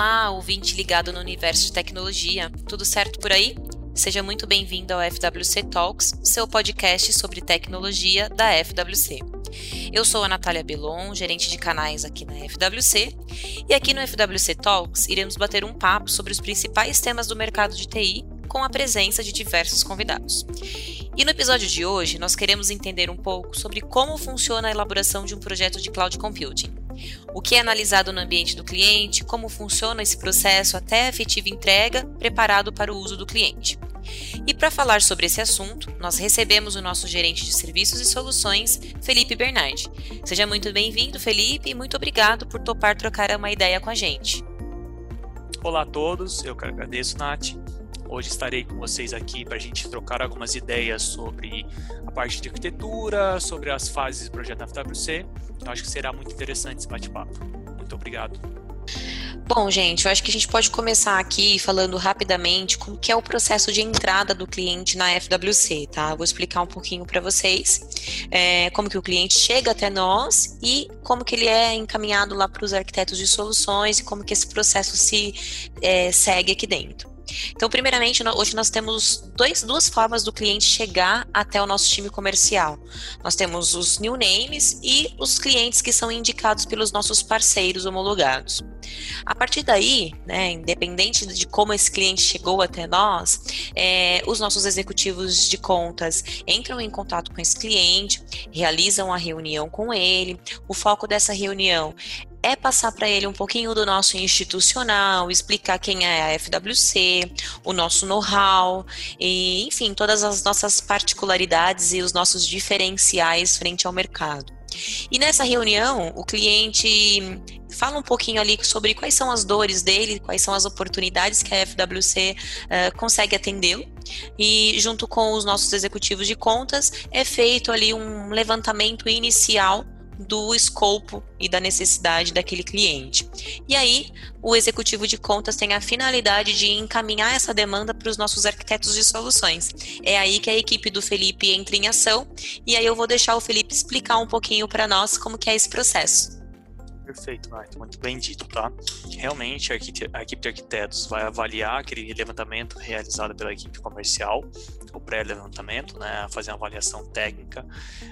Olá, ouvinte ligado no universo de tecnologia. Tudo certo por aí? Seja muito bem-vindo ao FWC Talks, seu podcast sobre tecnologia da FWC. Eu sou a Natália Belon, gerente de canais aqui na FWC, e aqui no FWC Talks iremos bater um papo sobre os principais temas do mercado de TI com a presença de diversos convidados. E no episódio de hoje, nós queremos entender um pouco sobre como funciona a elaboração de um projeto de cloud computing o que é analisado no ambiente do cliente, como funciona esse processo até a efetiva entrega, preparado para o uso do cliente. E para falar sobre esse assunto, nós recebemos o nosso gerente de serviços e soluções, Felipe Bernardi. Seja muito bem-vindo, Felipe, e muito obrigado por topar trocar uma ideia com a gente. Olá a todos, eu que agradeço, Nath. Hoje estarei com vocês aqui para a gente trocar algumas ideias sobre a parte de arquitetura, sobre as fases do projeto FWC. Eu acho que será muito interessante esse bate-papo. Muito obrigado. Bom, gente, eu acho que a gente pode começar aqui falando rapidamente como que é o processo de entrada do cliente na FWC, tá? Vou explicar um pouquinho para vocês é, como que o cliente chega até nós e como que ele é encaminhado lá para os arquitetos de soluções e como que esse processo se é, segue aqui dentro. Então, primeiramente, hoje nós temos dois, duas formas do cliente chegar até o nosso time comercial. Nós temos os new names e os clientes que são indicados pelos nossos parceiros homologados. A partir daí, né, independente de como esse cliente chegou até nós, é, os nossos executivos de contas entram em contato com esse cliente, realizam a reunião com ele. O foco dessa reunião é passar para ele um pouquinho do nosso institucional, explicar quem é a FWC, o nosso know-how, e enfim, todas as nossas particularidades e os nossos diferenciais frente ao mercado. E nessa reunião, o cliente fala um pouquinho ali sobre quais são as dores dele, quais são as oportunidades que a FWC uh, eh, consegue atendê-lo. E junto com os nossos executivos de contas, é feito ali um levantamento inicial do escopo e da necessidade daquele cliente. E aí, o executivo de contas tem a finalidade de encaminhar essa demanda para os nossos arquitetos de soluções. É aí que a equipe do Felipe entra em ação, e aí eu vou deixar o Felipe explicar um pouquinho para nós como que é esse processo. Perfeito, Nath, muito bem dito, tá? Realmente, a equipe, de arquitetos vai avaliar aquele levantamento realizado pela equipe comercial, o pré-levantamento, né, fazer uma avaliação técnica.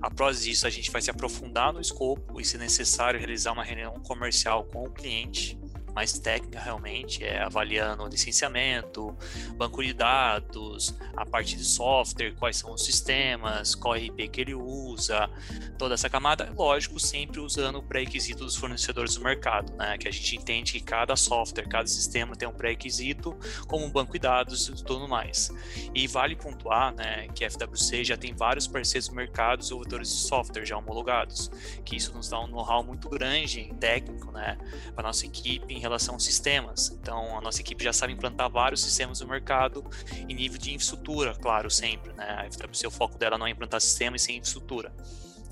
Após isso, a gente vai se aprofundar no escopo e, se necessário, realizar uma reunião comercial com o cliente mais técnica realmente, é avaliando o licenciamento, banco de dados, a parte de software, quais são os sistemas, qual RP que ele usa, toda essa camada, lógico, sempre usando o pré-requisito dos fornecedores do mercado, né? Que a gente entende que cada software, cada sistema tem um pré-requisito, como um banco de dados e tudo mais. E vale pontuar, né, que a FWC já tem vários parceiros do mercado, desenvolvedores de software já homologados, que isso nos dá um know-how muito grande, técnico, né, para nossa equipe em relação aos sistemas. Então, a nossa equipe já sabe implantar vários sistemas no mercado em nível de infraestrutura, claro, sempre. Né? A FWC, o foco dela não é implantar sistema e sim infraestrutura.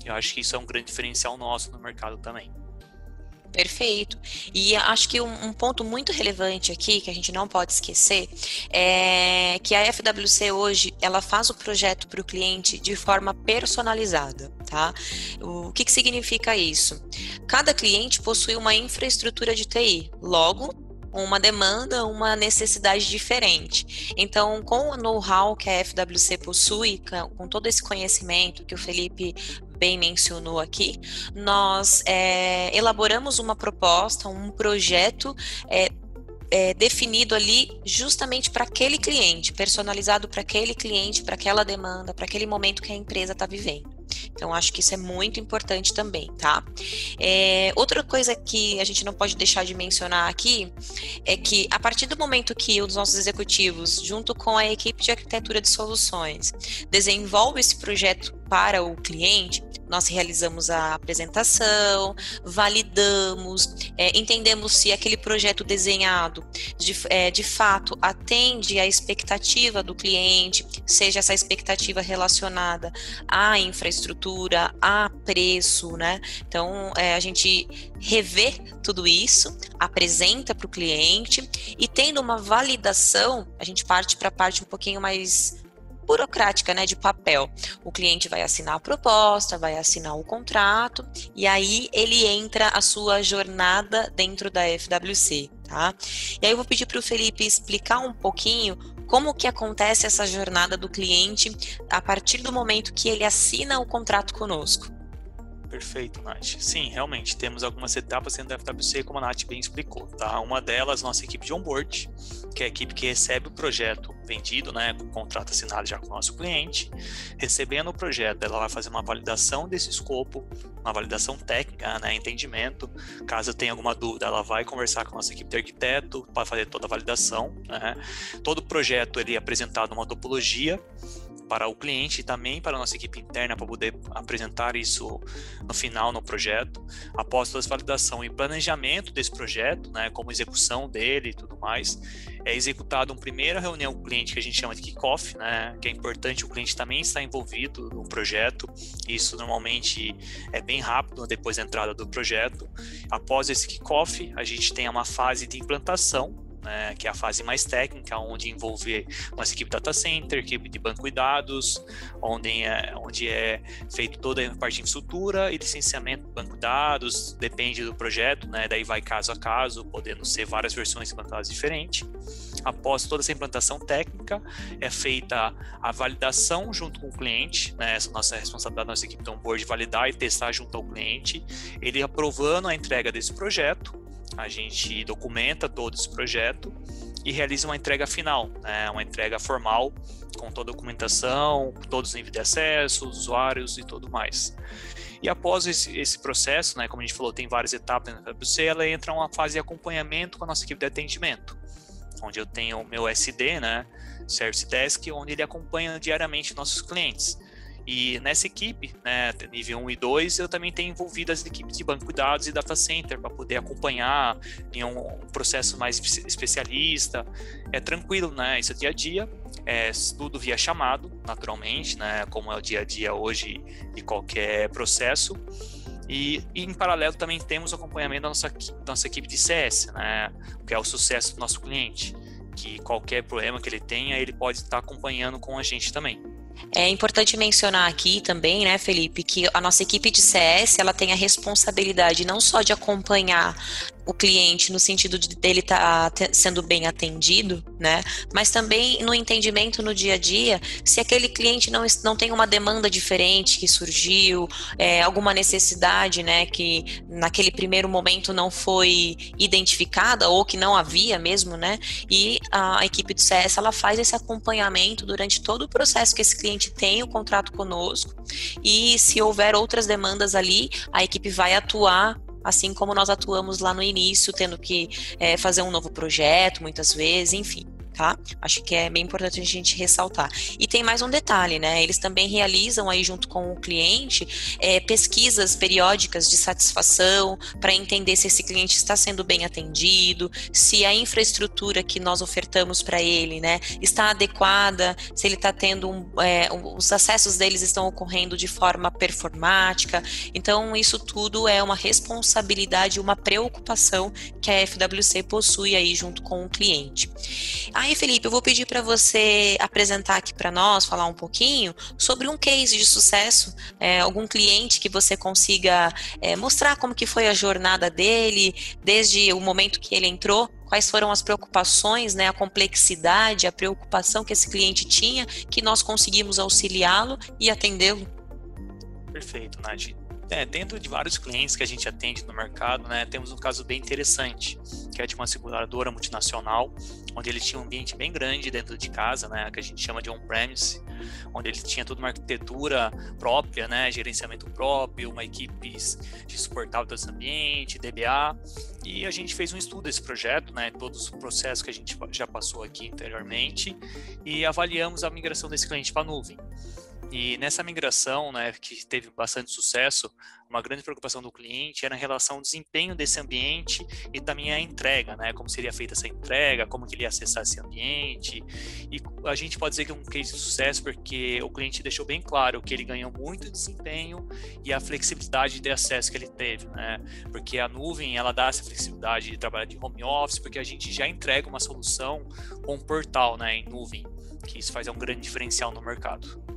Eu acho que isso é um grande diferencial nosso no mercado também. Perfeito. E acho que um, um, ponto muito relevante aqui, que a gente não pode esquecer, é que a FWC hoje, ela faz o projeto para o cliente de forma personalizada, tá? O que, que significa isso? Cada cliente possui uma infraestrutura de TI, logo, uma demanda, uma necessidade diferente. Então, com o know-how que a FWC possui, com todo esse conhecimento que o Felipe bem mencionou aqui, nós é, elaboramos uma proposta, um projeto é, é, definido ali justamente para aquele cliente, personalizado para aquele cliente, para aquela demanda, para aquele momento que a empresa está vivendo. Então, acho que isso é muito importante também, tá? É, outra coisa que a gente não pode deixar de mencionar aqui é que, a partir do momento que os nossos executivos, junto com a equipe de arquitetura de soluções, desenvolve esse projeto para o cliente, nós realizamos a apresentação, validamos, é, entendemos se aquele projeto desenhado de, é, de fato atende à expectativa do cliente, seja essa expectativa relacionada à infraestrutura, a preço, né? Então, é, a gente revê tudo isso, apresenta para o cliente e tendo uma validação, a gente parte para a parte um pouquinho mais burocrática, né, de papel. O cliente vai assinar a proposta, vai assinar o contrato e aí ele entra a sua jornada dentro da FWC, tá? E aí eu vou pedir para o Felipe explicar um pouquinho como que acontece essa jornada do cliente a partir do momento que ele assina o contrato conosco. Perfeito, Nath. Sim, realmente, temos algumas etapas dentro da FWC, como a Nath bem explicou. Tá? Uma delas, nossa equipe de onboard, que é a equipe que recebe o projeto vendido, né, com o contrato assinado já com o nosso cliente. Recebendo o projeto, ela vai fazer uma validação desse escopo, uma validação técnica, né, entendimento. Caso tenha alguma dúvida, ela vai conversar com a nossa equipe de arquiteto para fazer toda a validação. Né. Todo projeto ele é apresentado uma topologia para o cliente e também para a nossa equipe interna para poder apresentar isso no final no projeto. Após toda a validação e planejamento desse projeto, né, como execução dele e tudo mais, é executado uma primeira reunião com o cliente que a gente chama de kickoff, né, que é importante o cliente também estar envolvido no projeto. Isso normalmente é bem rápido depois da entrada do projeto. Após esse kickoff, a gente tem uma fase de implantação né, que é a fase mais técnica, onde envolve nossa equipe data center, equipe de banco de dados, onde é, onde é feito toda a parte de infraestrutura e licenciamento do banco de dados, depende do projeto, né, daí vai caso a caso, podendo ser várias versões implantadas diferentes. Após toda essa implantação técnica, é feita a validação junto com o cliente, né, essa nossa responsabilidade da nossa equipe de onboard, validar e testar junto ao cliente, ele aprovando a entrega desse projeto, a gente documenta todo esse projeto e realiza uma entrega final, né, uma entrega formal com toda a documentação, todos os níveis de acesso, usuários e tudo mais. E após esse, esse processo, né, como a gente falou, tem várias etapas na WC, ela entra uma fase de acompanhamento com a nossa equipe de atendimento, onde eu tenho o meu SD, né, Service Desk, onde ele acompanha diariamente nossos clientes. E nessa equipe, né, nível 1 e 2, eu também tenho envolvido as equipes de banco de dados e data center para poder acompanhar em um, processo mais especialista. É tranquilo, né? Isso é dia a dia. É tudo via chamado, naturalmente, né? Como é o dia a dia hoje de qualquer processo. E, e, em paralelo também temos o acompanhamento da nossa, da nossa equipe de CS, né? Que é o sucesso do nosso cliente. Que qualquer problema que ele tenha, ele pode estar acompanhando com a gente também. É importante mencionar aqui também, né, Felipe, que a nossa equipe de CS ela tem a responsabilidade não só de acompanhar o cliente no sentido de dele estar tá sendo bem atendido, né? Mas também no entendimento no dia a dia, se aquele cliente não, não tem uma demanda diferente que surgiu, é, alguma necessidade, né, que naquele primeiro momento não foi identificada ou que não havia mesmo, né? E a equipe do CS ela faz esse acompanhamento durante todo o processo que esse cliente tem o contrato conosco e se houver outras demandas ali, a equipe vai atuar assim como nós atuamos lá no início, tendo que é, fazer um novo projeto muitas vezes, enfim tá? Acho que é bem importante a gente ressaltar. E tem mais um detalhe, né? Eles também realizam aí junto com o cliente é, pesquisas periódicas de satisfação para entender se esse cliente está sendo bem atendido, se a infraestrutura que nós ofertamos para ele, né, está adequada, se ele está tendo um, é, os acessos deles estão ocorrendo de forma performática. Então isso tudo é uma responsabilidade, uma preocupação que a FWC possui aí junto com o cliente. Aí, Felipe, eu vou pedir para você apresentar aqui para nós, falar um pouquinho sobre um case de sucesso, é, algum cliente que você consiga é, mostrar como que foi a jornada dele, desde o momento que ele entrou, quais foram as preocupações, né, a complexidade, a preocupação que esse cliente tinha, que nós conseguimos auxiliá-lo e atendê-lo. Perfeito, Nath. É, dentro de vários clientes que a gente atende no mercado, né, temos um caso bem interessante, que é de uma seguradora multinacional, onde ele tinha um ambiente bem grande dentro de casa, né, que a gente chama de on-premise, onde ele tinha toda uma arquitetura própria, né, gerenciamento próprio, uma equipe de suportar todo esse ambiente, DBA, e a gente fez um estudo desse projeto, né, todos os processos que a gente já passou aqui anteriormente, e avaliamos a migração desse cliente para a nuvem. E nessa migração, né, que teve bastante sucesso, uma grande preocupação do cliente era em relação ao desempenho desse ambiente e também a entrega, né, como seria feita essa entrega, como que ele ia acessar esse ambiente. E a gente pode dizer que é um case de sucesso porque o cliente deixou bem claro que ele ganhou muito desempenho e a flexibilidade de acesso que ele teve, né? Porque a nuvem, ela dá essa flexibilidade de trabalhar de home office, porque a gente já entrega uma solução com um portal, né, em nuvem, que isso faz um grande diferencial no mercado.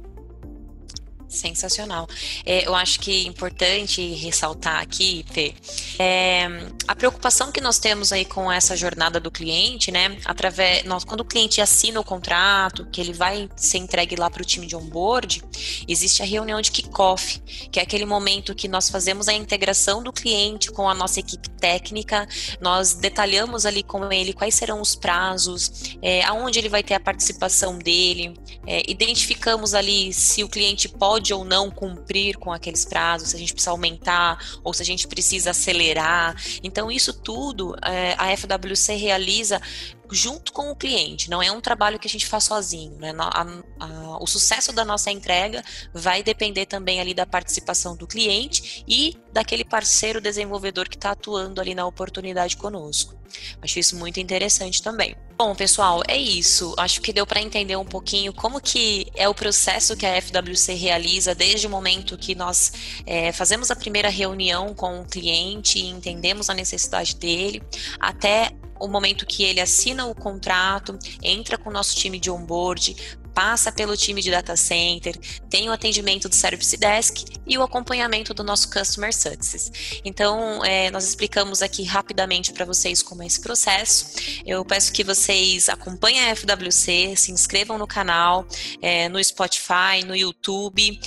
Sensacional. É, eu acho que é importante ressaltar aqui, Fê, é, a preocupação que nós temos aí com essa jornada do cliente, né? Através, nós, quando o cliente assina o contrato, que ele vai ser entregue lá para o time de onboard, existe a reunião de kickoff, que é aquele momento que nós fazemos a integração do cliente com a nossa equipe técnica, nós detalhamos ali com ele quais serão os prazos, é, aonde ele vai ter a participação dele, é, identificamos ali se o cliente pode pode ou não cumprir com aqueles prazos, se a gente precisa aumentar ou se a gente precisa acelerar. Então, isso tudo é, a FWC realiza junto com o cliente, não é um trabalho que a gente faz sozinho. Né? A, a, o sucesso da nossa entrega vai depender também ali da participação do cliente e daquele parceiro desenvolvedor que está atuando ali na oportunidade conosco. Acho isso muito interessante também. Bom, pessoal, é isso. Acho que deu para entender um pouquinho como que é o processo que a FWC realiza desde o momento que nós é, fazemos a primeira reunião com o cliente e entendemos a necessidade dele, até o momento que ele assina o contrato, entra com o nosso time de onboard, passa pelo time de data center, tem o atendimento do Service Desk e o acompanhamento do nosso Customer Success. Então, é, nós explicamos aqui rapidamente para vocês como é esse processo. Eu peço que vocês acompanhem a FWC, se inscrevam no canal, é, no Spotify, no YouTube.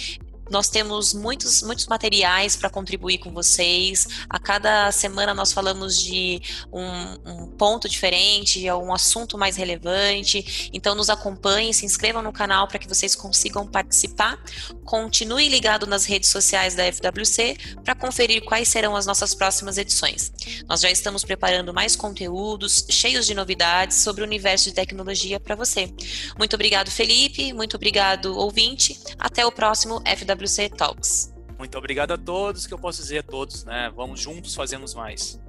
Nós temos muitos, muitos materiais para contribuir com vocês. A cada semana nós falamos de um, um ponto diferente, um assunto mais relevante. Então nos acompanhem, se inscrevam no canal para que vocês consigam participar. Continue ligado nas redes sociais da FWC para conferir quais serão as nossas próximas edições. Nós já estamos preparando mais conteúdos cheios de novidades sobre o universo de tecnologia para você. Muito obrigado, Felipe. Muito obrigado, ouvinte. Até o próximo FWC. WC Talks. Muito obrigado a todos, que eu posso dizer a todos, né? Vamos juntos, fazemos mais.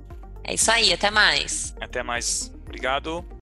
É isso aí, até mais. Até mais. Obrigado.